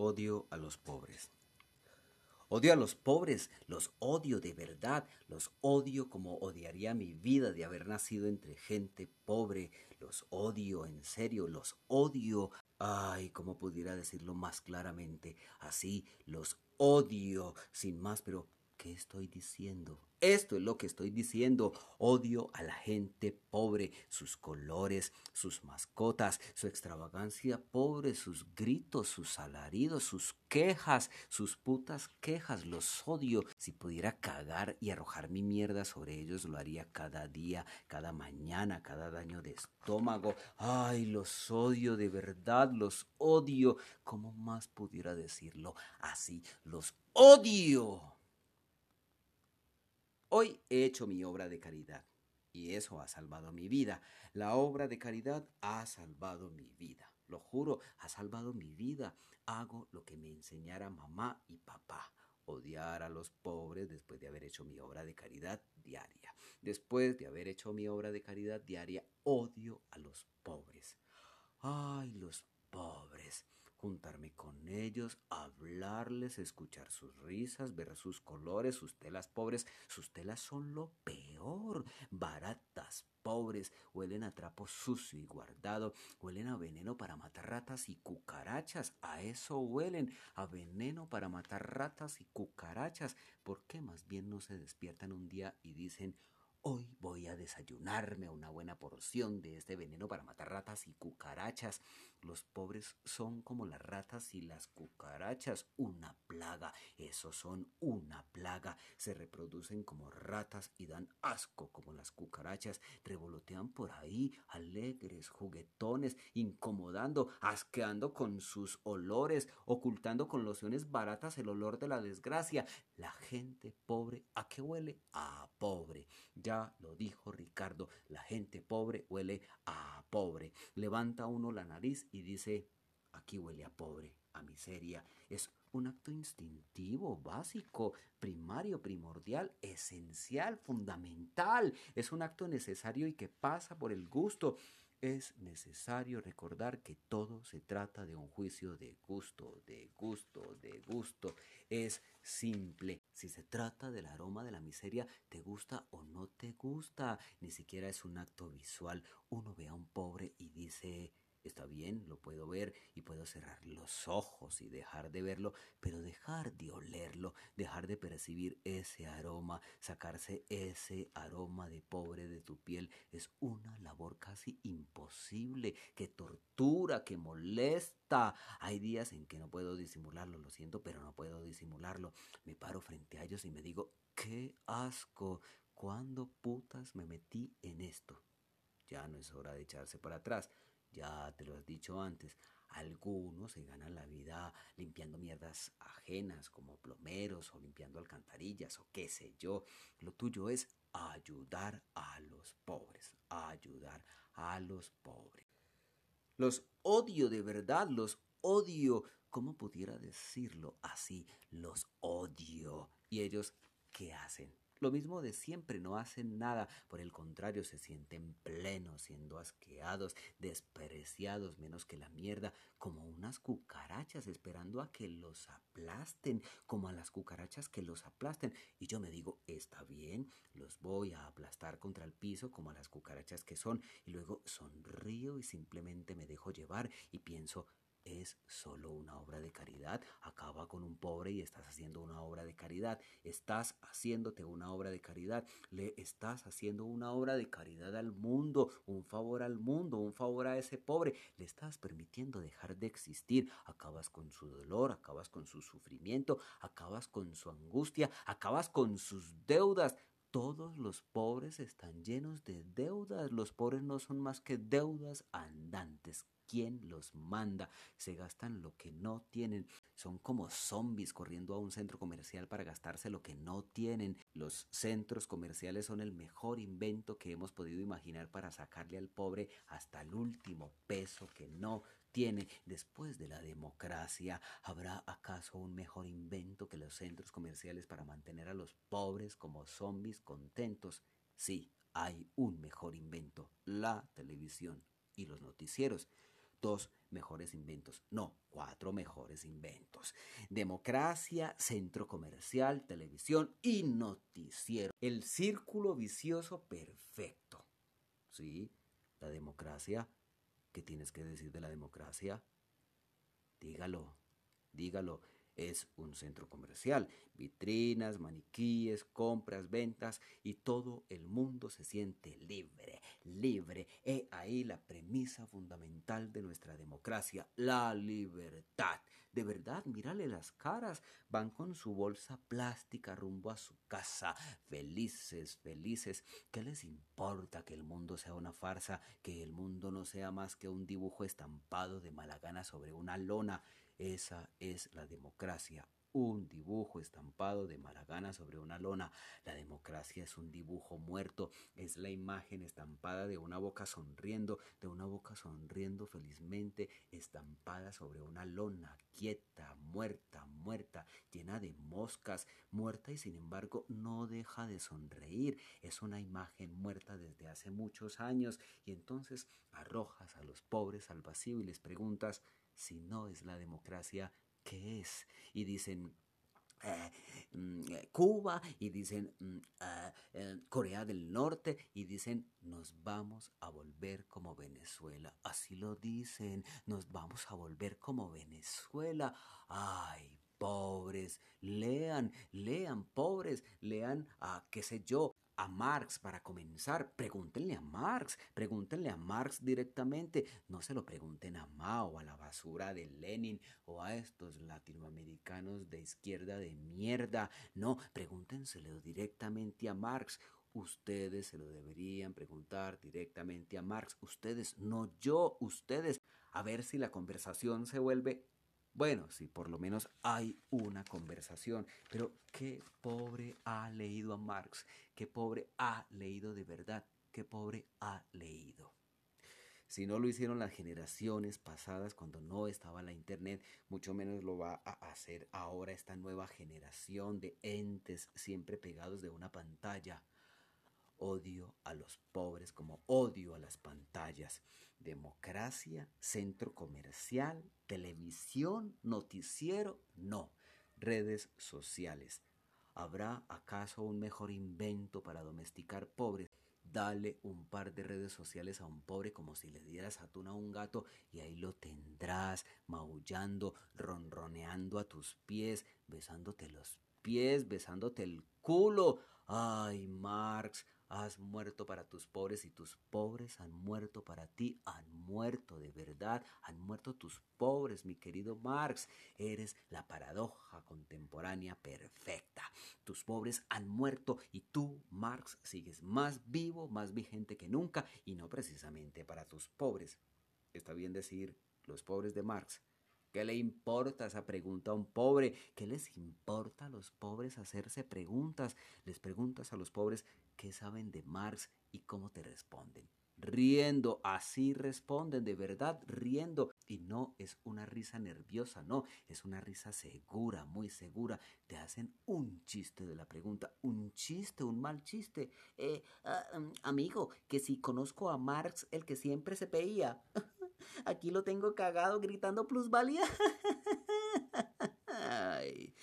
Odio a los pobres. Odio a los pobres, los odio de verdad, los odio como odiaría mi vida de haber nacido entre gente pobre, los odio en serio, los odio. Ay, cómo pudiera decirlo más claramente, así, los odio, sin más, pero ¿qué estoy diciendo? Esto es lo que estoy diciendo. Odio a la gente pobre, sus colores, sus mascotas, su extravagancia pobre, sus gritos, sus alaridos, sus quejas, sus putas quejas. Los odio. Si pudiera cagar y arrojar mi mierda sobre ellos, lo haría cada día, cada mañana, cada daño de estómago. Ay, los odio de verdad, los odio. ¿Cómo más pudiera decirlo así? Los odio. Hoy he hecho mi obra de caridad y eso ha salvado mi vida. La obra de caridad ha salvado mi vida. Lo juro, ha salvado mi vida. Hago lo que me enseñara mamá y papá. Odiar a los pobres después de haber hecho mi obra de caridad diaria. Después de haber hecho mi obra de caridad diaria, odio a los pobres. Ay, los pobres juntarme con ellos, hablarles, escuchar sus risas, ver sus colores, sus telas pobres. Sus telas son lo peor, baratas, pobres, huelen a trapo sucio y guardado, huelen a veneno para matar ratas y cucarachas, a eso huelen, a veneno para matar ratas y cucarachas. ¿Por qué más bien no se despiertan un día y dicen, Hoy voy a desayunarme una buena porción de este veneno para matar ratas y cucarachas. Los pobres son como las ratas y las cucarachas, una plaga. Esos son una plaga. Se reproducen como ratas y dan asco como las cucarachas. Revolotean por ahí, alegres, juguetones, incomodando, asqueando con sus olores, ocultando con lociones baratas el olor de la desgracia. La gente pobre, ¿a qué huele? A pobre. Ya lo dijo Ricardo, la gente pobre huele a pobre. Levanta uno la nariz y dice, aquí huele a pobre, a miseria. Es un acto instintivo, básico, primario, primordial, esencial, fundamental. Es un acto necesario y que pasa por el gusto es necesario recordar que todo se trata de un juicio de gusto, de gusto, de gusto. Es simple. Si se trata del aroma de la miseria, ¿te gusta o no te gusta? Ni siquiera es un acto visual. Uno ve a un pobre y dice, Está bien, lo puedo ver y puedo cerrar los ojos y dejar de verlo, pero dejar de olerlo, dejar de percibir ese aroma, sacarse ese aroma de pobre de tu piel es una labor casi imposible, que tortura, que molesta. Hay días en que no puedo disimularlo, lo siento, pero no puedo disimularlo. Me paro frente a ellos y me digo, qué asco, ¿cuándo putas me metí en esto? Ya no es hora de echarse para atrás. Ya te lo has dicho antes, algunos se ganan la vida limpiando mierdas ajenas como plomeros o limpiando alcantarillas o qué sé yo. Lo tuyo es ayudar a los pobres, ayudar a los pobres. Los odio de verdad, los odio. ¿Cómo pudiera decirlo así? Los odio. ¿Y ellos qué hacen? Lo mismo de siempre, no hacen nada, por el contrario, se sienten plenos, siendo asqueados, despreciados, menos que la mierda, como unas cucarachas esperando a que los aplasten, como a las cucarachas que los aplasten. Y yo me digo, está bien, los voy a aplastar contra el piso como a las cucarachas que son, y luego sonrío y simplemente me dejo llevar y pienso, es solo una obra de caridad. Acaba con un pobre y estás haciendo una obra de caridad. Estás haciéndote una obra de caridad. Le estás haciendo una obra de caridad al mundo, un favor al mundo, un favor a ese pobre. Le estás permitiendo dejar de existir. Acabas con su dolor, acabas con su sufrimiento, acabas con su angustia, acabas con sus deudas. Todos los pobres están llenos de deudas. Los pobres no son más que deudas andantes quién los manda, se gastan lo que no tienen, son como zombies corriendo a un centro comercial para gastarse lo que no tienen. Los centros comerciales son el mejor invento que hemos podido imaginar para sacarle al pobre hasta el último peso que no tiene. Después de la democracia, ¿habrá acaso un mejor invento que los centros comerciales para mantener a los pobres como zombies contentos? Sí, hay un mejor invento, la televisión y los noticieros dos mejores inventos. No, cuatro mejores inventos. Democracia, centro comercial, televisión y noticiero. El círculo vicioso perfecto. ¿Sí? La democracia. ¿Qué tienes que decir de la democracia? Dígalo, dígalo es un centro comercial, vitrinas, maniquíes, compras, ventas y todo el mundo se siente libre, libre. He ahí la premisa fundamental de nuestra democracia, la libertad. De verdad, mírale las caras, van con su bolsa plástica rumbo a su casa, felices, felices. ¿Qué les importa que el mundo sea una farsa, que el mundo no sea más que un dibujo estampado de mala gana sobre una lona? Esa es la democracia, un dibujo estampado de Maragana sobre una lona. La democracia es un dibujo muerto, es la imagen estampada de una boca sonriendo, de una boca sonriendo felizmente, estampada sobre una lona, quieta, muerta, muerta, llena de moscas, muerta y sin embargo no deja de sonreír. Es una imagen muerta desde hace muchos años y entonces arrojas a los pobres al vacío y les preguntas, si no es la democracia, ¿qué es? Y dicen, eh, mm, Cuba y dicen mm, ah, eh, Corea del Norte y dicen nos vamos a volver como Venezuela. Así lo dicen, nos vamos a volver como Venezuela. Ay, pobres, lean, lean, pobres, lean a qué sé yo, a Marx para comenzar. Pregúntenle a Marx, pregúntenle a Marx directamente. No se lo pregunten a Mao, a la basura de Lenin o a estos latinoamericanos de izquierda de mierda. No, pregúntenselo directamente a Marx. Ustedes se lo deberían preguntar directamente a Marx. Ustedes, no yo, ustedes. A ver si la conversación se vuelve bueno, sí, por lo menos hay una conversación, pero qué pobre ha leído a Marx, qué pobre ha leído de verdad, qué pobre ha leído. Si no lo hicieron las generaciones pasadas cuando no estaba la internet, mucho menos lo va a hacer ahora esta nueva generación de entes siempre pegados de una pantalla. Odio a los pobres como odio a las pantallas. Democracia, centro comercial, televisión, noticiero, no. Redes sociales. ¿Habrá acaso un mejor invento para domesticar pobres? Dale un par de redes sociales a un pobre como si le dieras atún a un gato y ahí lo tendrás maullando, ronroneando a tus pies, besándote los pies, besándote el culo. Ay, Marx, Has muerto para tus pobres y tus pobres han muerto para ti, han muerto de verdad, han muerto tus pobres, mi querido Marx. Eres la paradoja contemporánea perfecta. Tus pobres han muerto y tú, Marx, sigues más vivo, más vigente que nunca y no precisamente para tus pobres. Está bien decir los pobres de Marx, ¿Qué le importa esa pregunta a un pobre? ¿Qué les importa a los pobres hacerse preguntas? Les preguntas a los pobres qué saben de Marx y cómo te responden. Riendo, así responden, de verdad, riendo. Y no es una risa nerviosa, no, es una risa segura, muy segura. Te hacen un chiste de la pregunta, un chiste, un mal chiste. Eh, ah, mm, amigo, que si conozco a Marx, el que siempre se peía. Aquí lo tengo cagado gritando plusvalía. Ay,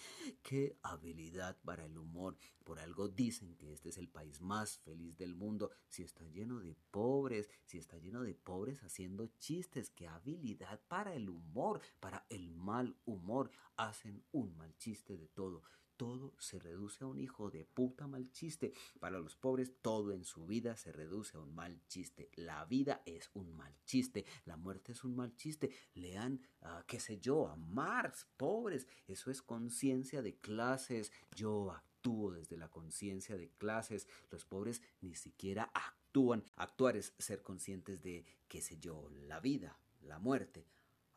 qué habilidad para el humor. Por algo dicen que este es el país más feliz del mundo. Si está lleno de pobres, si está lleno de pobres haciendo chistes, qué habilidad para el humor, para el mal humor. Hacen un mal chiste de todo todo se reduce a un hijo de puta mal chiste. Para los pobres, todo en su vida se reduce a un mal chiste. La vida es un mal chiste. La muerte es un mal chiste. Lean, qué sé yo, a Marx, pobres. Eso es conciencia de clases. Yo actúo desde la conciencia de clases. Los pobres ni siquiera actúan. Actuar es ser conscientes de, qué sé yo, la vida, la muerte.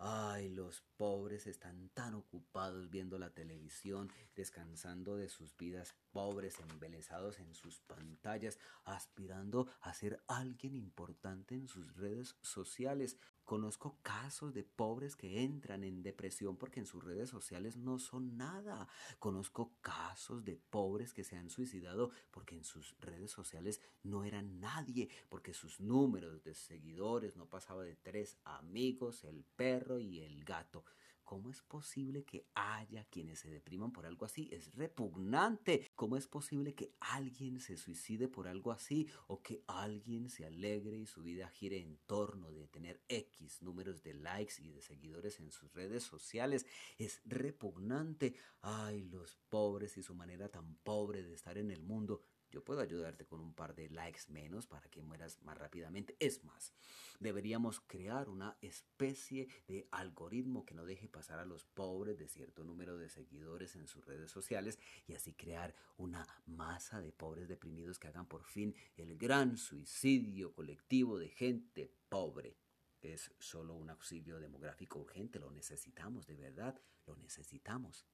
Ay, los pobres están tan ocupados viendo la televisión, descansando de sus vidas pobres, embelesados en sus pantallas, aspirando a ser alguien importante en sus redes sociales. Conozco casos de pobres que entran en depresión porque en sus redes sociales no son nada. Conozco casos de pobres que se han suicidado porque en sus redes sociales no eran nadie, porque sus números de seguidores no pasaba de tres amigos, el perro y el gato. ¿Cómo es posible que haya quienes se depriman por algo así? Es repugnante. ¿Cómo es posible que alguien se suicide por algo así o que alguien se alegre y su vida gire en torno de tener X números de likes y de seguidores en sus redes sociales? Es repugnante. Ay, los pobres y su manera tan pobre de estar en el mundo. Yo puedo ayudarte con un par de likes menos para que mueras más rápidamente. Es más, deberíamos crear una especie de algoritmo que no deje pasar a los pobres de cierto número de seguidores en sus redes sociales y así crear una masa de pobres deprimidos que hagan por fin el gran suicidio colectivo de gente pobre. Es solo un auxilio demográfico urgente, lo necesitamos, de verdad, lo necesitamos.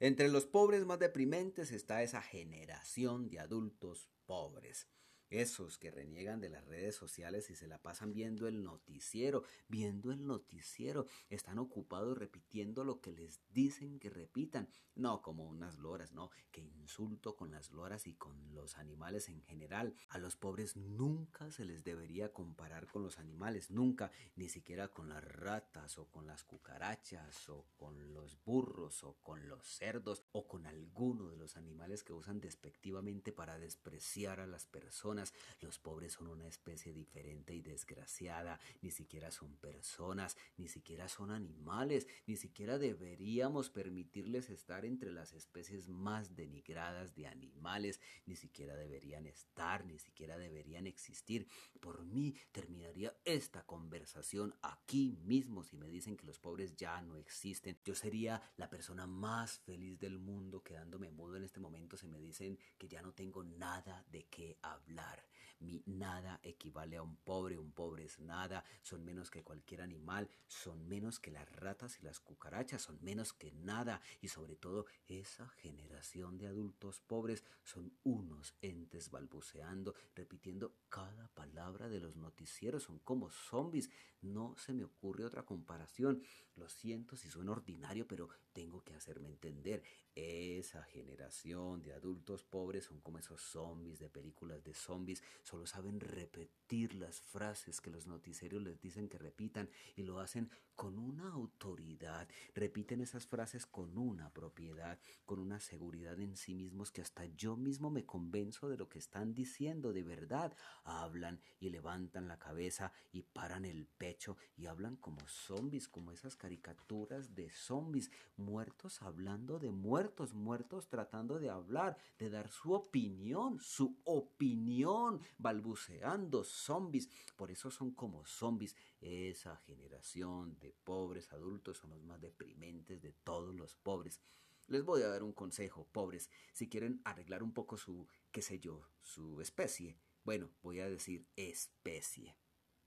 Entre los pobres más deprimentes está esa generación de adultos pobres. Esos que reniegan de las redes sociales y se la pasan viendo el noticiero, viendo el noticiero, están ocupados repitiendo lo que les dicen que repitan, no como unas loras, no, que insulto con las loras y con los animales en general. A los pobres nunca se les debería comparar con los animales, nunca, ni siquiera con las ratas o con las cucarachas o con los burros o con los cerdos o con alguno de los animales que usan despectivamente para despreciar a las personas los pobres son una especie diferente y desgraciada, ni siquiera son personas, ni siquiera son animales, ni siquiera deberíamos permitirles estar entre las especies más denigradas de animales, ni siquiera deberían estar, ni siquiera deberían existir. Por mí terminaría esta conversación aquí mismo si me dicen que los pobres ya no existen. Yo sería la persona más feliz del mundo quedándome mudo en este momento si me dicen que ya no tengo nada de qué hablar. Mi nada equivale a un pobre, un pobre es nada, son menos que cualquier animal, son menos que las ratas y las cucarachas, son menos que nada. Y sobre todo esa generación de adultos pobres son unos entes balbuceando, repitiendo cada palabra de los noticieros, son como zombies, no se me ocurre otra comparación. Lo siento si suena ordinario, pero tengo que hacerme entender. Esa generación de adultos pobres son como esos zombies de películas de zombies, solo saben repetir las frases que los noticieros les dicen que repitan y lo hacen con una autoridad, repiten esas frases con una propiedad, con una seguridad en sí mismos que hasta yo mismo me convenzo de lo que están diciendo de verdad. Hablan y levantan la cabeza y paran el pecho y hablan como zombies, como esas caricaturas de zombies, muertos hablando de muertos, muertos tratando de hablar, de dar su opinión, su opinión, balbuceando zombies. Por eso son como zombies esa generación de pobres adultos son los más deprimentes de todos los pobres. Les voy a dar un consejo, pobres, si quieren arreglar un poco su, qué sé yo, su especie. Bueno, voy a decir especie.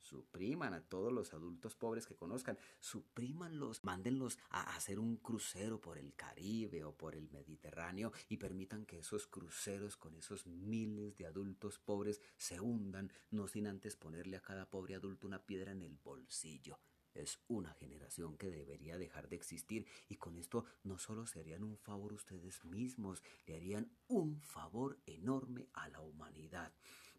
Supriman a todos los adultos pobres que conozcan, suprímanlos, mándenlos a hacer un crucero por el Caribe o por el Mediterráneo y permitan que esos cruceros con esos miles de adultos pobres se hundan, no sin antes ponerle a cada pobre adulto una piedra en el bolsillo. Es una generación que debería dejar de existir y con esto no solo se harían un favor ustedes mismos, le harían un favor enorme a la humanidad.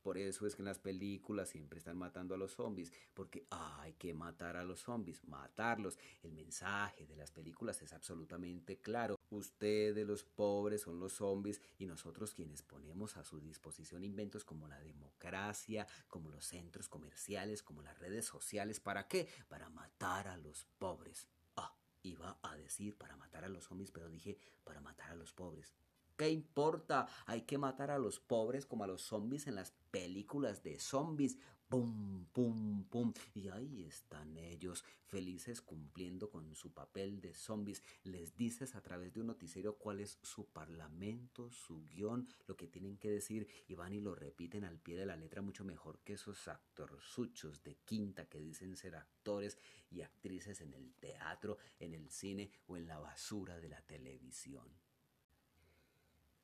Por eso es que en las películas siempre están matando a los zombies, porque hay que matar a los zombies, matarlos. El mensaje de las películas es absolutamente claro. Ustedes los pobres son los zombies y nosotros quienes ponemos a su disposición inventos como la democracia, como los centros comerciales, como las redes sociales. ¿Para qué? Para matar a los pobres. Ah, iba a decir para matar a los zombies, pero dije para matar a los pobres. ¿Qué importa? Hay que matar a los pobres como a los zombies en las películas de zombies. pum, pum, pum. Y ahí están ellos, felices cumpliendo con su papel de zombies. Les dices a través de un noticiero cuál es su parlamento, su guion, lo que tienen que decir, y van y lo repiten al pie de la letra mucho mejor que esos actorzuchos de quinta que dicen ser actores y actrices en el teatro, en el cine o en la basura de la televisión.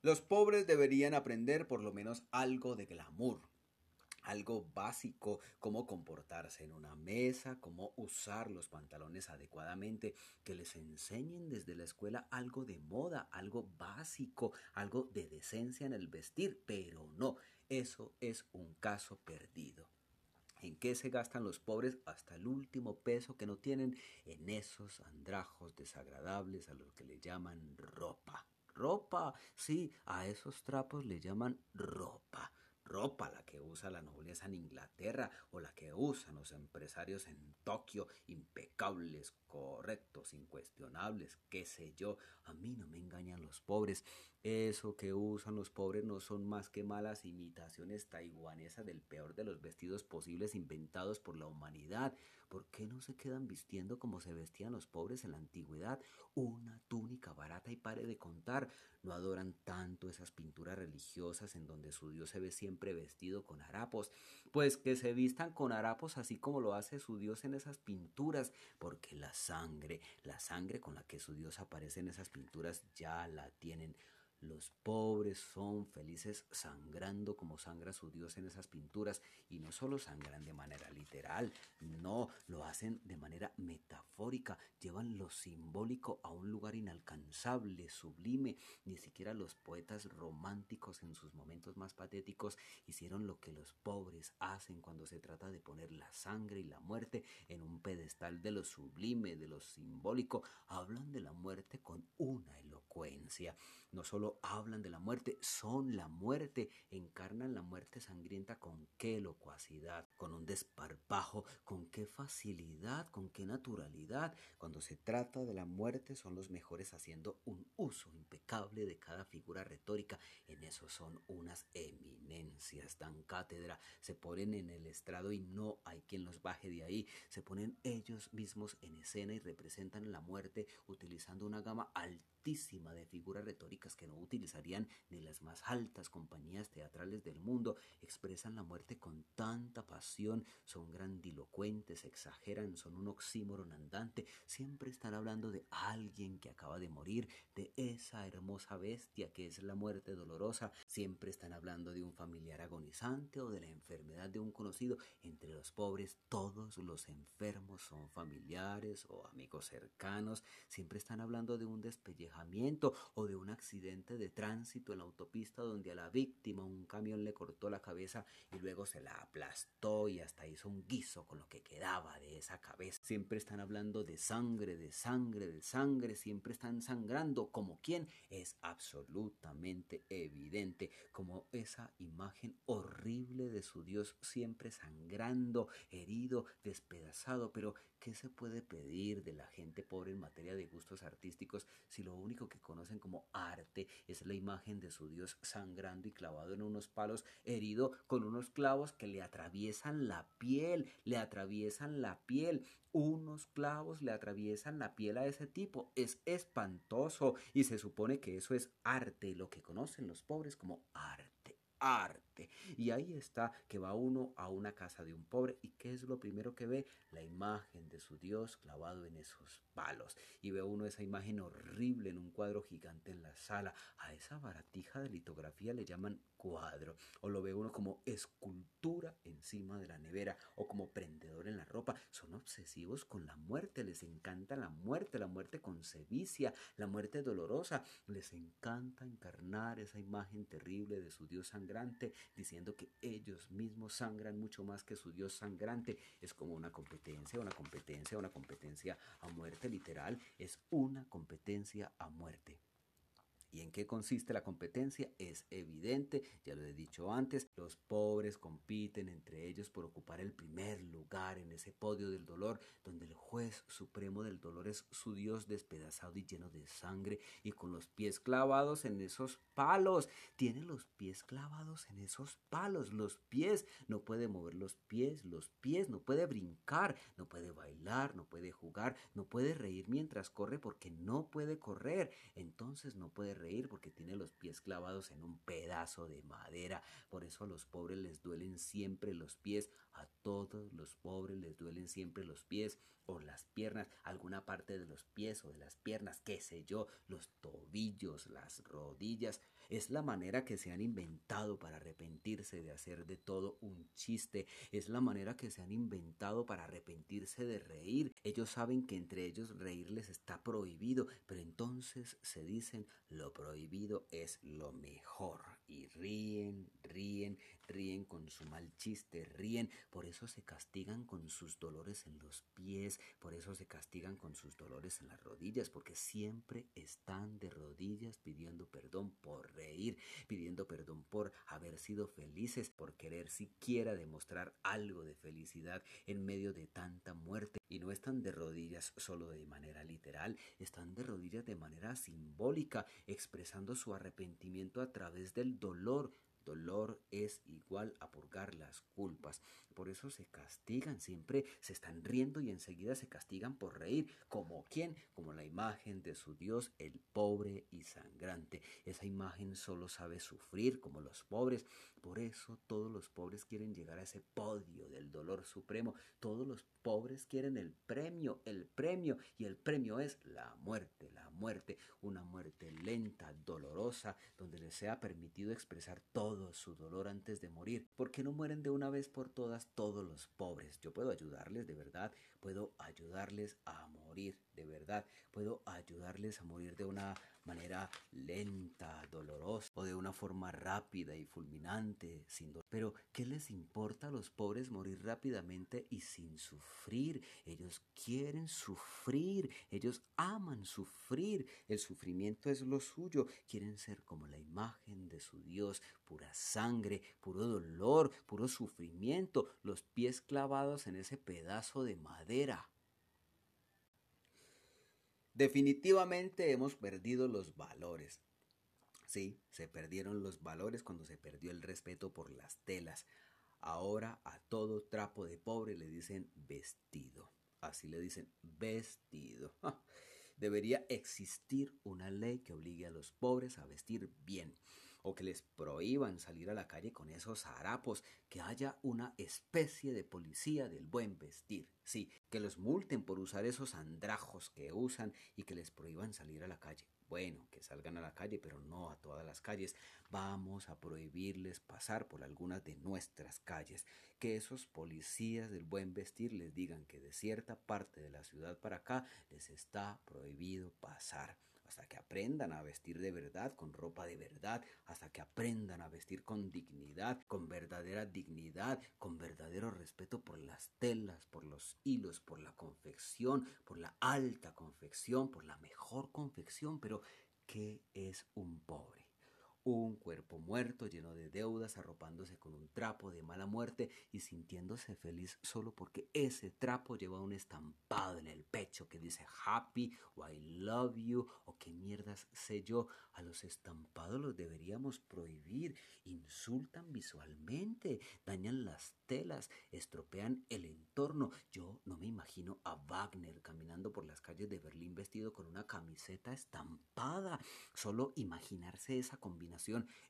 Los pobres deberían aprender por lo menos algo de glamour, algo básico, cómo comportarse en una mesa, cómo usar los pantalones adecuadamente, que les enseñen desde la escuela algo de moda, algo básico, algo de decencia en el vestir, pero no, eso es un caso perdido. ¿En qué se gastan los pobres hasta el último peso que no tienen? En esos andrajos desagradables a los que le llaman ropa. Ropa, sí, a esos trapos le llaman ropa ropa, la que usa la nobleza en Inglaterra o la que usan los empresarios en Tokio, impecables, correctos, incuestionables, qué sé yo. A mí no me engañan los pobres. Eso que usan los pobres no son más que malas imitaciones taiwanesas del peor de los vestidos posibles inventados por la humanidad. ¿Por qué no se quedan vistiendo como se vestían los pobres en la antigüedad? Una túnica barata y pare de contar. No adoran tanto esas pinturas religiosas en donde su Dios se ve siempre vestido con harapos. Pues que se vistan con harapos así como lo hace su Dios en esas pinturas, porque la sangre, la sangre con la que su Dios aparece en esas pinturas ya la tienen los pobres son felices sangrando como sangra su Dios en esas pinturas y no solo sangran de manera literal, no, lo hacen de manera metafórica, llevan lo simbólico a un lugar inalcanzable, sublime. Ni siquiera los poetas románticos en sus momentos más patéticos hicieron lo que los pobres hacen cuando se trata de poner la sangre y la muerte en un pedestal de lo sublime, de lo simbólico. Hablan de la muerte con una elocuencia. No solo hablan de la muerte, son la muerte, encarnan la muerte sangrienta con qué locuacidad, con un desparpajo, con qué facilidad, con qué naturalidad. Cuando se trata de la muerte son los mejores haciendo un uso impecable de cada figura retórica. En eso son unas eminencias, dan cátedra, se ponen en el estrado y no hay quien los baje de ahí. Se ponen ellos mismos en escena y representan la muerte utilizando una gama alta de figuras retóricas que no utilizarían ni las más altas compañías teatrales del mundo, expresan la muerte con tanta pasión, son grandilocuentes, exageran, son un oxímoron andante, siempre están hablando de alguien que acaba de morir, de esa hermosa bestia que es la muerte dolorosa, siempre están hablando de un familiar agonizante o de la enfermedad de un conocido. Entre los pobres, todos los enfermos son familiares o amigos cercanos, siempre están hablando de un despellejo o de un accidente de tránsito en la autopista donde a la víctima un camión le cortó la cabeza y luego se la aplastó y hasta hizo un guiso con lo que quedaba de esa cabeza. Siempre están hablando de sangre, de sangre, de sangre, siempre están sangrando. Como quien es absolutamente evidente, como esa imagen horrible de su Dios siempre sangrando, herido, despedazado, pero ¿qué se puede pedir de la gente pobre en materia de gustos artísticos si lo único que conocen como arte es la imagen de su Dios sangrando y clavado en unos palos, herido con unos clavos que le atraviesan la piel, le atraviesan la piel. Unos clavos le atraviesan la piel a ese tipo. Es espantoso y se supone que eso es arte, lo que conocen los pobres como arte, Y ahí está que va uno a una casa de un pobre y ¿qué es lo primero que ve? La imagen de su Dios clavado en esos palos. Y ve uno esa imagen horrible en un cuadro gigante en la sala. A esa baratija de litografía le llaman cuadro. O lo ve uno como escultura encima de la nevera o como prendedor en la ropa. Son obsesivos con la muerte. Les encanta la muerte, la muerte con sevicia, la muerte dolorosa. Les encanta encarnar esa imagen terrible de su Dios sangrante diciendo que ellos mismos sangran mucho más que su Dios sangrante. Es como una competencia, una competencia, una competencia a muerte literal. Es una competencia a muerte. ¿Y en qué consiste la competencia? Es evidente, ya lo he dicho antes, los pobres compiten entre ellos por ocupar el primer lugar en ese podio del dolor, donde el juez supremo del dolor es su Dios despedazado y lleno de sangre y con los pies clavados en esos palos. Tiene los pies clavados en esos palos, los pies, no puede mover los pies, los pies, no puede brincar, no puede bailar, no puede jugar, no puede reír mientras corre porque no puede correr. Entonces no puede reír porque tiene los pies clavados en un pedazo de madera. Por eso a los pobres les duelen siempre los pies. A todos los pobres les duelen siempre los pies o las piernas, alguna parte de los pies o de las piernas, qué sé yo, los tobillos, las rodillas. Es la manera que se han inventado para arrepentirse de hacer de todo un chiste. Es la manera que se han inventado para arrepentirse de reír. Ellos saben que entre ellos reírles está prohibido, pero entonces se dicen lo prohibido es lo mejor. Y ríen, ríen, ríen con su mal chiste, ríen. Por eso se castigan con sus dolores en los pies, por eso se castigan con sus dolores en las rodillas, porque siempre están de rodillas pidiendo perdón por reír, pidiendo perdón por haber sido felices, por querer siquiera demostrar algo de felicidad en medio de tanta muerte. Y no están de rodillas solo de manera literal, están de rodillas de manera simbólica, expresando su arrepentimiento a través del dolor, Dolor es igual a purgar las culpas. Por eso se castigan, siempre se están riendo y enseguida se castigan por reír. ¿Como quién? Como la imagen de su Dios, el pobre y sangrante. Esa imagen solo sabe sufrir como los pobres. Por eso todos los pobres quieren llegar a ese podio del dolor supremo. Todos los pobres quieren el premio, el premio. Y el premio es la muerte, la muerte. Una muerte lenta, dolorosa, donde les sea permitido expresar todo su dolor antes de morir. ¿Por qué no mueren de una vez por todas todos los pobres? Yo puedo ayudarles de verdad, puedo ayudarles a morir de verdad, puedo ayudarles a morir de una manera lenta, dolorosa o de una forma rápida y fulminante, sin dolor. Pero, ¿qué les importa a los pobres morir rápidamente y sin sufrir? Ellos quieren sufrir, ellos aman sufrir, el sufrimiento es lo suyo, quieren ser como la imagen de su Dios, pura sangre, puro dolor, puro sufrimiento, los pies clavados en ese pedazo de madera. Definitivamente hemos perdido los valores. Sí, se perdieron los valores cuando se perdió el respeto por las telas. Ahora a todo trapo de pobre le dicen vestido. Así le dicen vestido. Debería existir una ley que obligue a los pobres a vestir bien o que les prohíban salir a la calle con esos harapos, que haya una especie de policía del buen vestir. Sí, que los multen por usar esos andrajos que usan y que les prohíban salir a la calle. Bueno, que salgan a la calle, pero no a todas las calles. Vamos a prohibirles pasar por algunas de nuestras calles. Que esos policías del buen vestir les digan que de cierta parte de la ciudad para acá les está prohibido pasar hasta que aprendan a vestir de verdad, con ropa de verdad, hasta que aprendan a vestir con dignidad, con verdadera dignidad, con verdadero respeto por las telas, por los hilos, por la confección, por la alta confección, por la mejor confección. Pero, ¿qué es un pobre? Un cuerpo muerto lleno de deudas, arropándose con un trapo de mala muerte y sintiéndose feliz solo porque ese trapo lleva un estampado en el pecho que dice happy o I love you o qué mierdas sé yo. A los estampados los deberíamos prohibir. Insultan visualmente, dañan las telas, estropean el entorno. Yo no me imagino a Wagner caminando por las calles de Berlín vestido con una camiseta estampada. Solo imaginarse esa combinación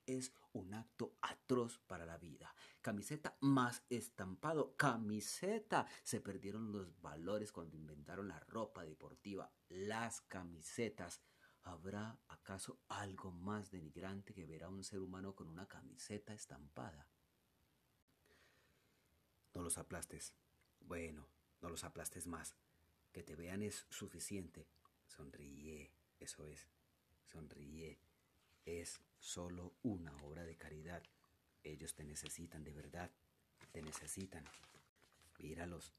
es un acto atroz para la vida. Camiseta más estampado, camiseta. Se perdieron los valores cuando inventaron la ropa deportiva, las camisetas. ¿Habrá acaso algo más denigrante que ver a un ser humano con una camiseta estampada? No los aplastes. Bueno, no los aplastes más. Que te vean es suficiente. Sonríe, eso es. Sonríe. Es solo una obra de caridad. Ellos te necesitan de verdad. Te necesitan. Míralos.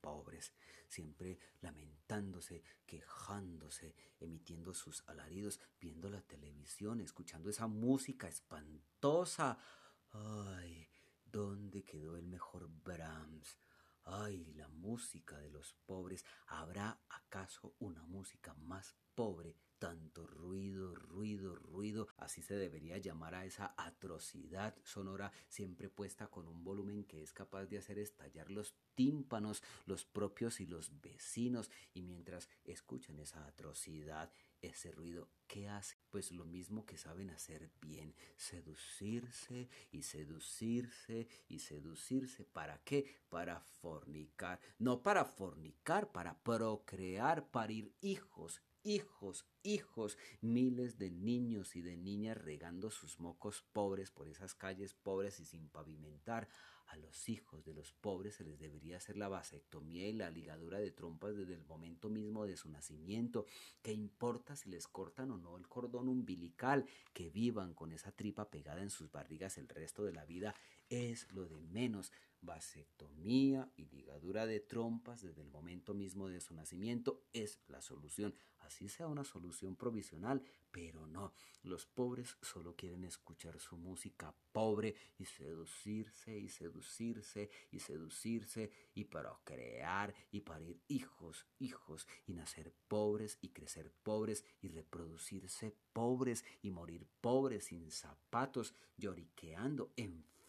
pobres, siempre lamentándose, quejándose, emitiendo sus alaridos, viendo la televisión, escuchando esa música espantosa. Ay, ¿dónde quedó el mejor Brahms? Ay, la música de los pobres. ¿Habrá acaso una música más pobre? Tanto ruido, ruido, ruido. Así se debería llamar a esa atrocidad sonora siempre puesta con un volumen que es capaz de hacer estallar los tímpanos, los propios y los vecinos. Y mientras escuchan esa atrocidad, ese ruido, ¿qué hace? Pues lo mismo que saben hacer bien, seducirse y seducirse y seducirse. ¿Para qué? Para fornicar. No para fornicar, para procrear, parir hijos hijos, hijos, miles de niños y de niñas regando sus mocos pobres por esas calles pobres y sin pavimentar, a los hijos de los pobres se les debería hacer la vasectomía y la ligadura de trompas desde el momento mismo de su nacimiento. ¿Qué importa si les cortan o no el cordón umbilical? Que vivan con esa tripa pegada en sus barrigas el resto de la vida es lo de menos. Vasectomía y ligadura de trompas desde el momento mismo de su nacimiento es la solución. Así sea una solución provisional, pero no. Los pobres solo quieren escuchar su música pobre y seducirse y seducirse y seducirse y procrear y parir hijos, hijos y nacer pobres y crecer pobres y reproducirse pobres y morir pobres sin zapatos, lloriqueando enfermos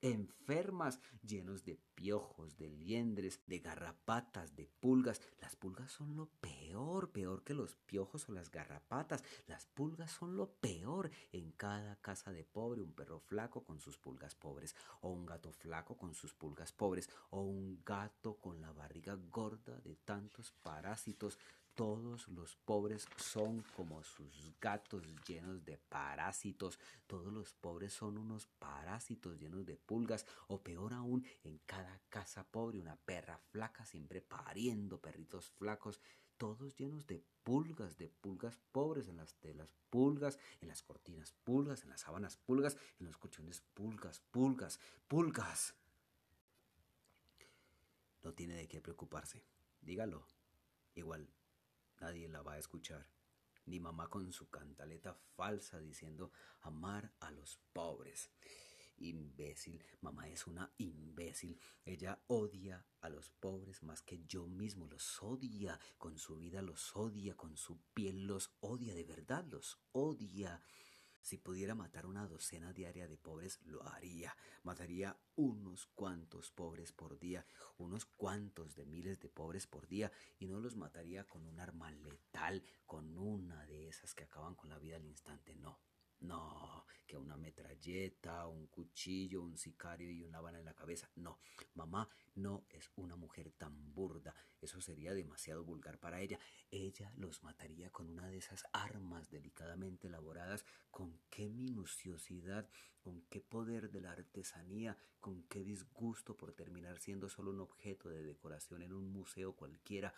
enfermas, llenos de piojos, de liendres, de garrapatas, de pulgas. Las pulgas son lo peor, peor que los piojos o las garrapatas. Las pulgas son lo peor. En cada casa de pobre, un perro flaco con sus pulgas pobres, o un gato flaco con sus pulgas pobres, o un gato con la barriga gorda de tantos parásitos todos los pobres son como sus gatos llenos de parásitos. Todos los pobres son unos parásitos llenos de pulgas. O peor aún, en cada casa pobre una perra flaca siempre pariendo perritos flacos. Todos llenos de pulgas, de pulgas pobres en las telas, pulgas en las cortinas, pulgas en las sábanas, pulgas en los colchones, pulgas, pulgas, pulgas. No tiene de qué preocuparse. Dígalo. Igual nadie la va a escuchar. Ni mamá con su cantaleta falsa diciendo amar a los pobres. Imbécil, mamá es una imbécil. Ella odia a los pobres más que yo mismo. Los odia, con su vida los odia, con su piel los odia, de verdad los odia. Si pudiera matar una docena diaria de pobres, lo haría. Mataría unos cuantos pobres por día, unos cuantos de miles de pobres por día, y no los mataría con un arma letal, con una de esas que acaban con la vida al instante, no. No, que una metralleta, un cuchillo, un sicario y una bala en la cabeza. No, mamá no es una mujer tan burda. Eso sería demasiado vulgar para ella. Ella los mataría con una de esas armas delicadamente elaboradas. Con qué minuciosidad, con qué poder de la artesanía, con qué disgusto por terminar siendo solo un objeto de decoración en un museo cualquiera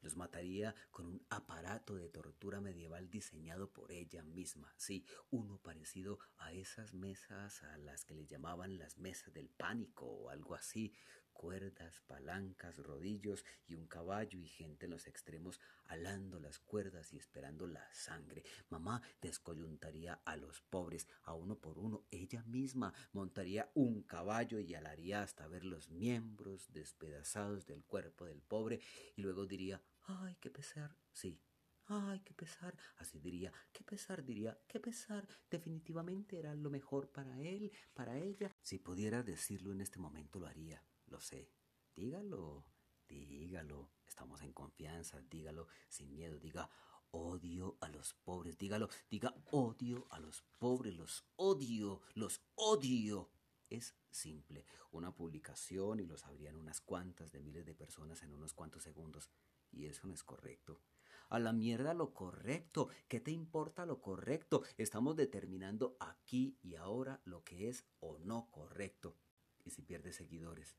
los mataría con un aparato de tortura medieval diseñado por ella misma. Sí, uno parecido a esas mesas a las que le llamaban las mesas del pánico o algo así, cuerdas, palancas, rodillos y un caballo y gente en los extremos alando las cuerdas y esperando la sangre. Mamá descoyuntaría a los pobres a uno por uno. Ella misma montaría un caballo y alaría hasta ver los miembros despedazados del cuerpo del pobre y luego diría, ay, qué pesar, sí. Ay, qué pesar, así diría, qué pesar, diría, qué pesar, definitivamente era lo mejor para él, para ella. Si pudiera decirlo en este momento lo haría. Lo sé. Dígalo, dígalo. Estamos en confianza, dígalo sin miedo. Diga odio a los pobres. Dígalo, diga odio a los pobres. Los odio, los odio. Es simple. Una publicación y lo sabrían unas cuantas de miles de personas en unos cuantos segundos. Y eso no es correcto. A la mierda lo correcto. ¿Qué te importa lo correcto? Estamos determinando aquí y ahora lo que es o no correcto. Y si pierdes seguidores,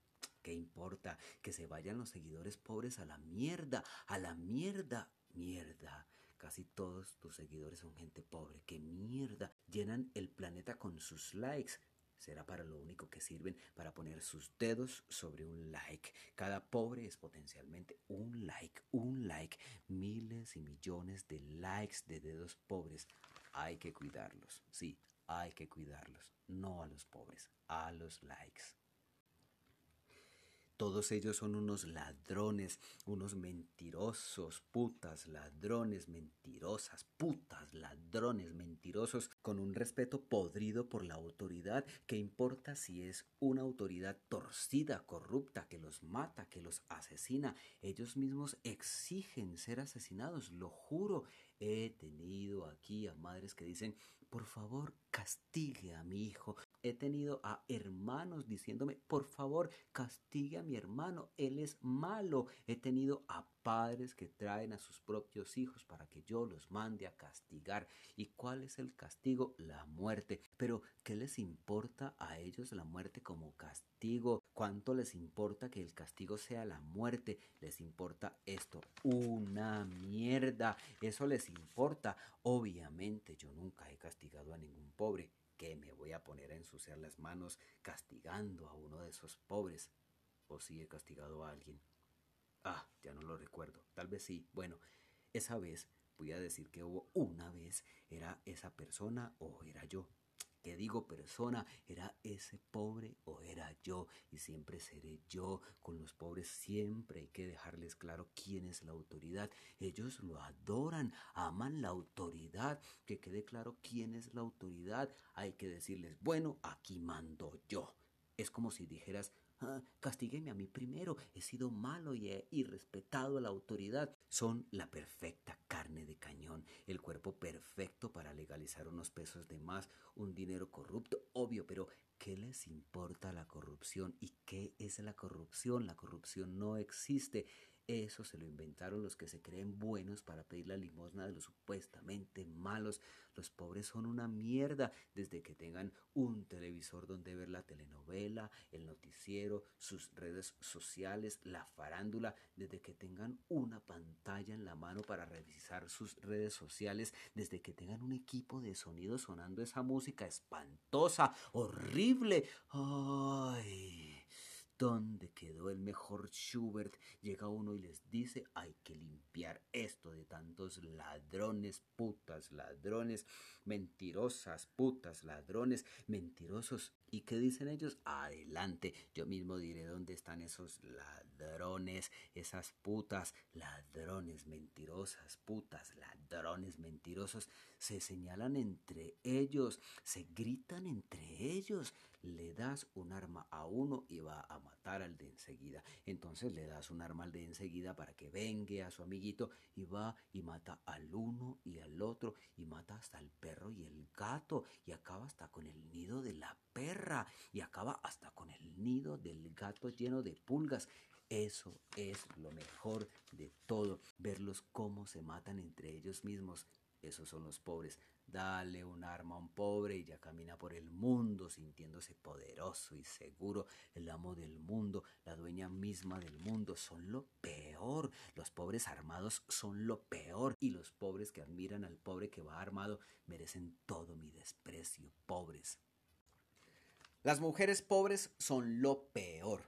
¿Qué importa? Que se vayan los seguidores pobres a la mierda, a la mierda, mierda. Casi todos tus seguidores son gente pobre. ¡Qué mierda! Llenan el planeta con sus likes. será para lo único que sirven, para poner sus dedos sobre un like. Cada pobre es potencialmente un like, un like, miles y millones de likes de dedos pobres. Hay que cuidarlos, sí, hay que cuidarlos, no a los pobres, a los likes. Todos ellos son unos ladrones, unos mentirosos, putas, ladrones, mentirosas, putas, ladrones, mentirosos, con un respeto podrido por la autoridad, que importa si es una autoridad torcida, corrupta, que los mata, que los asesina. Ellos mismos exigen ser asesinados, lo juro. He tenido aquí a madres que dicen, por favor, castigue a mi hijo. He tenido a hermanos diciéndome, por favor, castigue a mi hermano, él es malo. He tenido a padres que traen a sus propios hijos para que yo los mande a castigar. ¿Y cuál es el castigo? La muerte. Pero, ¿qué les importa a ellos la muerte como castigo? ¿Cuánto les importa que el castigo sea la muerte? Les importa esto, una mierda. Eso les importa. Obviamente yo nunca he castigado a ningún pobre. ¿Qué me voy a poner a ensuciar las manos castigando a uno de esos pobres? ¿O si he castigado a alguien? Ah, ya no lo recuerdo. Tal vez sí. Bueno, esa vez voy a decir que hubo una vez, era esa persona o era yo que digo persona, era ese pobre o era yo, y siempre seré yo. Con los pobres siempre hay que dejarles claro quién es la autoridad. Ellos lo adoran, aman la autoridad. Que quede claro quién es la autoridad. Hay que decirles, bueno, aquí mando yo. Es como si dijeras, Ah, a mí primero, he sido malo y he irrespetado a la autoridad. Son la perfecta carne de cañón, el cuerpo perfecto para legalizar unos pesos de más, un dinero corrupto, obvio, pero ¿qué les importa la corrupción? ¿Y qué es la corrupción? La corrupción no existe. Eso se lo inventaron los que se creen buenos para pedir la limosna de los supuestamente malos. Los pobres son una mierda desde que tengan un televisor donde ver la telenovela, el noticiero, sus redes sociales, la farándula, desde que tengan una pantalla en la mano para revisar sus redes sociales, desde que tengan un equipo de sonido sonando esa música espantosa, horrible. Ay ¿Dónde quedó el mejor Schubert? Llega uno y les dice, hay que limpiar esto de tantos ladrones, putas, ladrones, mentirosas, putas, ladrones, mentirosos. ¿Y qué dicen ellos? Adelante, yo mismo diré dónde están esos ladrones, esas putas, ladrones, mentirosas, putas, ladrones, mentirosos. Se señalan entre ellos, se gritan entre ellos le das un arma a uno y va a matar al de enseguida. Entonces le das un arma al de enseguida para que vengue a su amiguito y va y mata al uno y al otro y mata hasta el perro y el gato y acaba hasta con el nido de la perra y acaba hasta con el nido del gato lleno de pulgas. Eso es lo mejor de todo, verlos cómo se matan entre ellos mismos. Esos son los pobres. Dale un arma a un pobre y ya camina por el mundo sintiéndose poderoso y seguro, el amo del mundo, la dueña misma del mundo. Son lo peor. Los pobres armados son lo peor. Y los pobres que admiran al pobre que va armado merecen todo mi desprecio. Pobres. Las mujeres pobres son lo peor.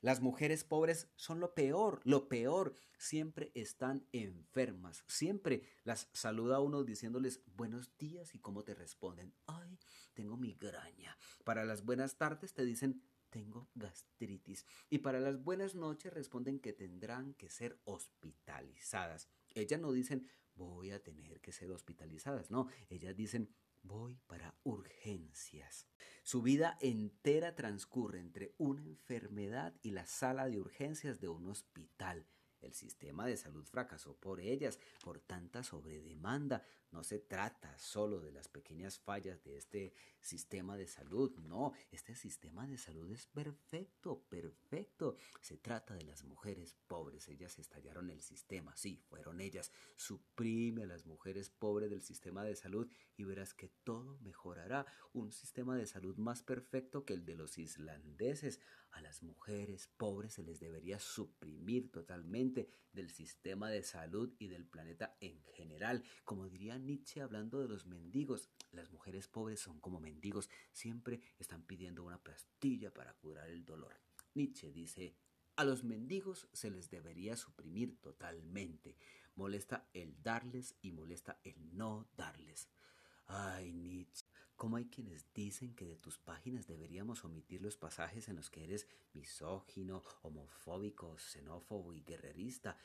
Las mujeres pobres son lo peor, lo peor. Siempre están enfermas. Siempre las saluda uno diciéndoles buenos días y cómo te responden. Ay, tengo migraña. Para las buenas tardes te dicen tengo gastritis. Y para las buenas noches responden que tendrán que ser hospitalizadas. Ellas no dicen voy a tener que ser hospitalizadas. No, ellas dicen voy para urgencias. Su vida entera transcurre entre una enfermedad y la sala de urgencias de un hospital. El sistema de salud fracasó por ellas, por tanta sobredemanda. No se trata solo de las pequeñas fallas de este sistema de salud, no, este sistema de salud es perfecto, perfecto. Se trata de las mujeres pobres, ellas estallaron el sistema, sí, fueron ellas. Suprime a las mujeres pobres del sistema de salud y verás que todo mejorará. Un sistema de salud más perfecto que el de los islandeses. A las mujeres pobres se les debería suprimir totalmente del sistema de salud y del planeta en general. Como diría Nietzsche hablando de los mendigos, las mujeres pobres son como mendigos, siempre están pidiendo una pastilla para curar el dolor. Nietzsche dice, a los mendigos se les debería suprimir totalmente. Molesta el darles y molesta el no darles. Ay, Nietzsche, ¿cómo hay quienes dicen que de tus páginas deberíamos omitir los pasajes en los que eres misógino, homofóbico, xenófobo y guerrerista?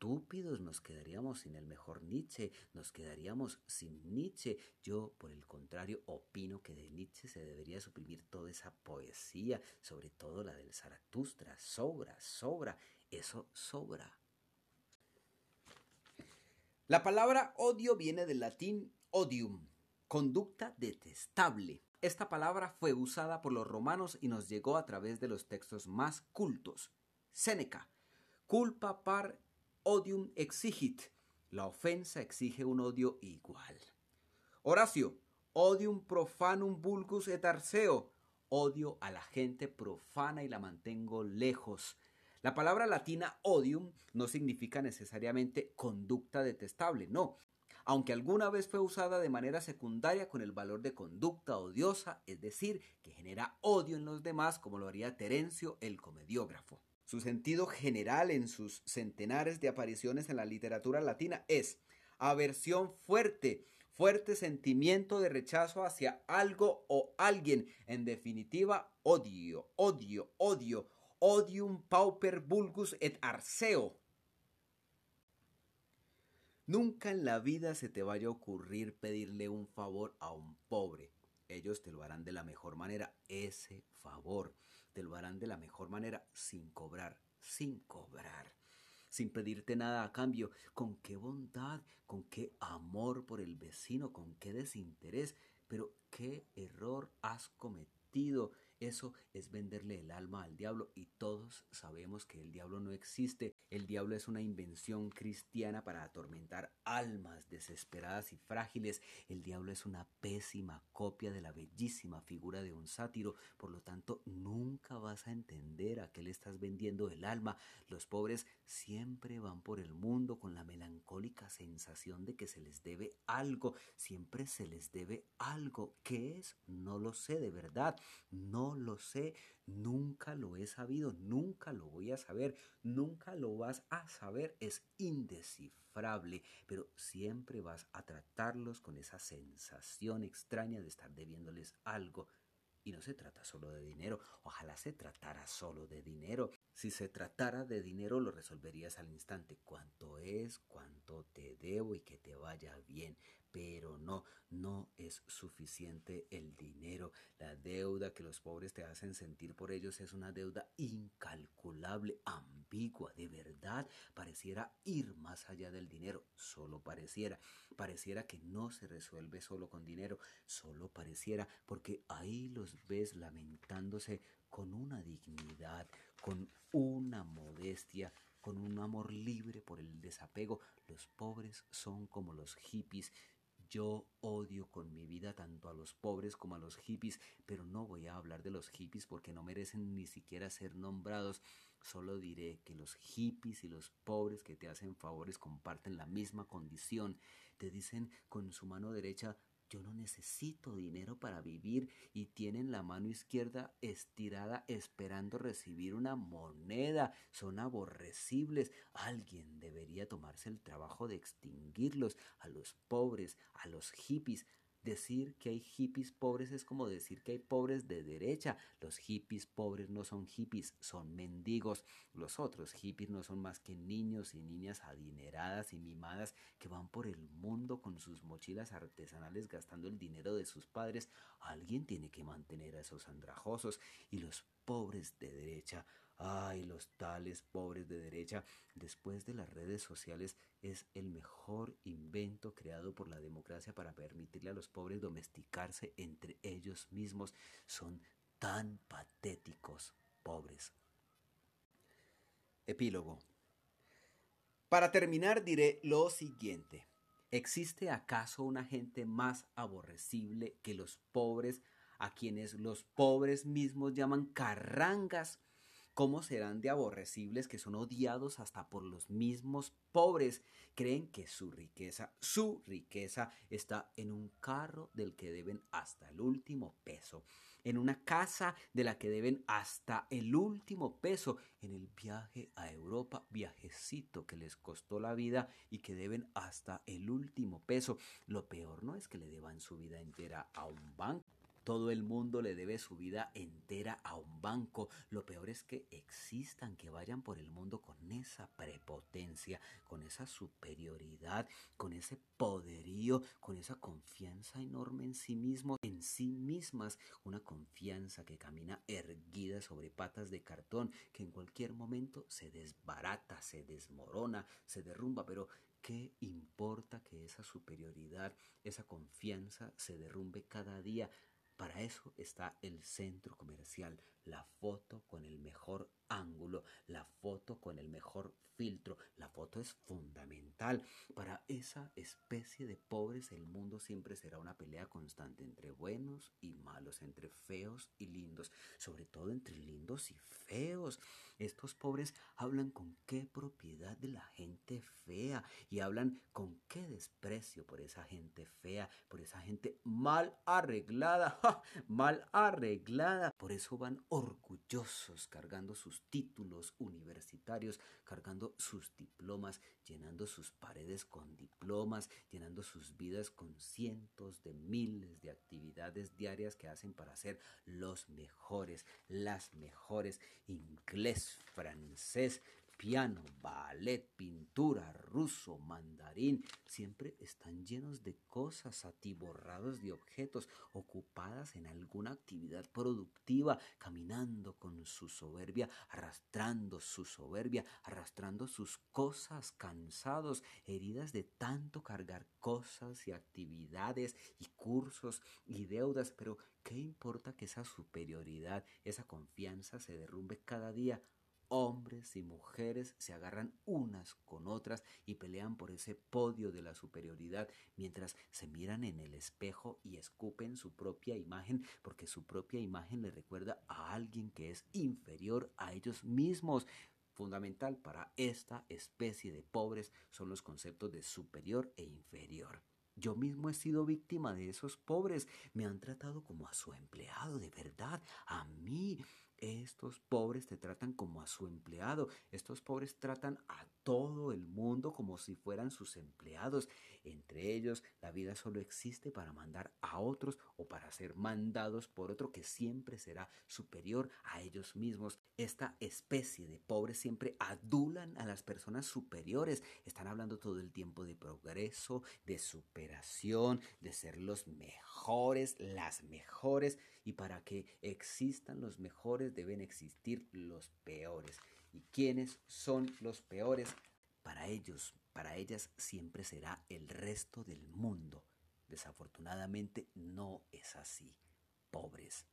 estúpidos, nos quedaríamos sin el mejor Nietzsche, nos quedaríamos sin Nietzsche. Yo, por el contrario, opino que de Nietzsche se debería suprimir toda esa poesía, sobre todo la del Zaratustra. Sobra, sobra, eso sobra. La palabra odio viene del latín odium, conducta detestable. Esta palabra fue usada por los romanos y nos llegó a través de los textos más cultos. Séneca, culpa par odium exigit. La ofensa exige un odio igual. Horacio, odium profanum vulgus et arceo. Odio a la gente profana y la mantengo lejos. La palabra latina odium no significa necesariamente conducta detestable, no. Aunque alguna vez fue usada de manera secundaria con el valor de conducta odiosa, es decir, que genera odio en los demás, como lo haría Terencio el comediógrafo. Su sentido general en sus centenares de apariciones en la literatura latina es aversión fuerte, fuerte sentimiento de rechazo hacia algo o alguien. En definitiva, odio, odio, odio, odium pauper vulgus et arceo. Nunca en la vida se te vaya a ocurrir pedirle un favor a un pobre. Ellos te lo harán de la mejor manera, ese favor te lo harán de la mejor manera sin cobrar, sin cobrar, sin pedirte nada a cambio. Con qué bondad, con qué amor por el vecino, con qué desinterés, pero qué error has cometido eso es venderle el alma al diablo y todos sabemos que el diablo no existe. El diablo es una invención cristiana para atormentar almas desesperadas y frágiles. El diablo es una pésima copia de la bellísima figura de un sátiro. Por lo tanto, nunca vas a entender a qué le estás vendiendo el alma. Los pobres siempre van por el mundo con la melancólica sensación de que se les debe algo. Siempre se les debe algo. ¿Qué es? No lo sé de verdad. No lo sé, nunca lo he sabido, nunca lo voy a saber, nunca lo vas a saber, es indescifrable, pero siempre vas a tratarlos con esa sensación extraña de estar debiéndoles algo. Y no se trata solo de dinero, ojalá se tratara solo de dinero. Si se tratara de dinero lo resolverías al instante. ¿Cuánto es? ¿Cuánto te debo? Y que te vaya bien pero no, no es suficiente el dinero. La deuda que los pobres te hacen sentir por ellos es una deuda incalculable, ambigua, de verdad. Pareciera ir más allá del dinero, solo pareciera. Pareciera que no se resuelve solo con dinero, solo pareciera, porque ahí los ves lamentándose con una dignidad, con una modestia, con un amor libre por el desapego. Los pobres son como los hippies, yo odio con mi vida tanto a los pobres como a los hippies, pero no voy a hablar de los hippies porque no merecen ni siquiera ser nombrados. Solo diré que los hippies y los pobres que te hacen favores comparten la misma condición. Te dicen con su mano derecha yo no necesito dinero para vivir y tienen la mano izquierda estirada esperando recibir una moneda. Son aborrecibles. Alguien debería tomarse el trabajo de extinguirlos a los pobres, a los hippies, Decir que hay hippies pobres es como decir que hay pobres de derecha. Los hippies pobres no son hippies, son mendigos. Los otros hippies no son más que niños y niñas adineradas y mimadas que van por el mundo con sus mochilas artesanales gastando el dinero de sus padres. Alguien tiene que mantener a esos andrajosos y los pobres de derecha Ay, los tales pobres de derecha, después de las redes sociales, es el mejor invento creado por la democracia para permitirle a los pobres domesticarse entre ellos mismos. Son tan patéticos, pobres. Epílogo. Para terminar diré lo siguiente. ¿Existe acaso una gente más aborrecible que los pobres, a quienes los pobres mismos llaman carrangas? ¿Cómo serán de aborrecibles que son odiados hasta por los mismos pobres? Creen que su riqueza, su riqueza está en un carro del que deben hasta el último peso, en una casa de la que deben hasta el último peso, en el viaje a Europa, viajecito que les costó la vida y que deben hasta el último peso. Lo peor no es que le deban su vida entera a un banco todo el mundo le debe su vida entera a un banco. Lo peor es que existan, que vayan por el mundo con esa prepotencia, con esa superioridad, con ese poderío, con esa confianza enorme en sí mismos, en sí mismas. Una confianza que camina erguida sobre patas de cartón, que en cualquier momento se desbarata, se desmorona, se derrumba, pero ¿Qué importa que esa superioridad, esa confianza se derrumbe cada día? Para eso está el centro comercial, la foto con el mejor ángulo, la foto con el mejor filtro. La foto es fundamental. Para esa especie de pobres el mundo siempre será una pelea constante entre buenos y malos, entre feos y lindos, sobre todo entre lindos y feos. Estos pobres hablan con qué propiedad de la gente fea y hablan con qué desprecio por esa gente fea, por esa gente mal arreglada, mal arreglada. Por eso van orgullosos cargando títulos universitarios, cargando sus diplomas, llenando sus paredes con diplomas, llenando sus vidas con cientos de miles de actividades diarias que hacen para ser los mejores, las mejores, inglés, francés, piano, ballet, pintura, ruso, mandarín, siempre están llenos de cosas, atiborrados de objetos, ocupadas en alguna actividad productiva, caminando con su soberbia, arrastrando su soberbia, arrastrando sus cosas, cansados, heridas de tanto cargar cosas y actividades y cursos y deudas, pero ¿qué importa que esa superioridad, esa confianza se derrumbe cada día? Hombres y mujeres se agarran unas con otras y pelean por ese podio de la superioridad mientras se miran en el espejo y escupen su propia imagen porque su propia imagen le recuerda a alguien que es inferior a ellos mismos. Fundamental para esta especie de pobres son los conceptos de superior e inferior. Yo mismo he sido víctima de esos pobres. Me han tratado como a su empleado, de verdad, a mí. Estos pobres te tratan como a su empleado. Estos pobres tratan a todo el mundo como si fueran sus empleados. Entre ellos, la vida solo existe para mandar a otros o para ser mandados por otro que siempre será superior a ellos mismos. Esta especie de pobres siempre adulan a las personas superiores. Están hablando todo el tiempo de progreso, de superación, de ser los mejores, las mejores. Y para que existan los mejores deben existir los peores. ¿Y quiénes son los peores? Para ellos, para ellas siempre será el resto del mundo. Desafortunadamente no es así. Pobres.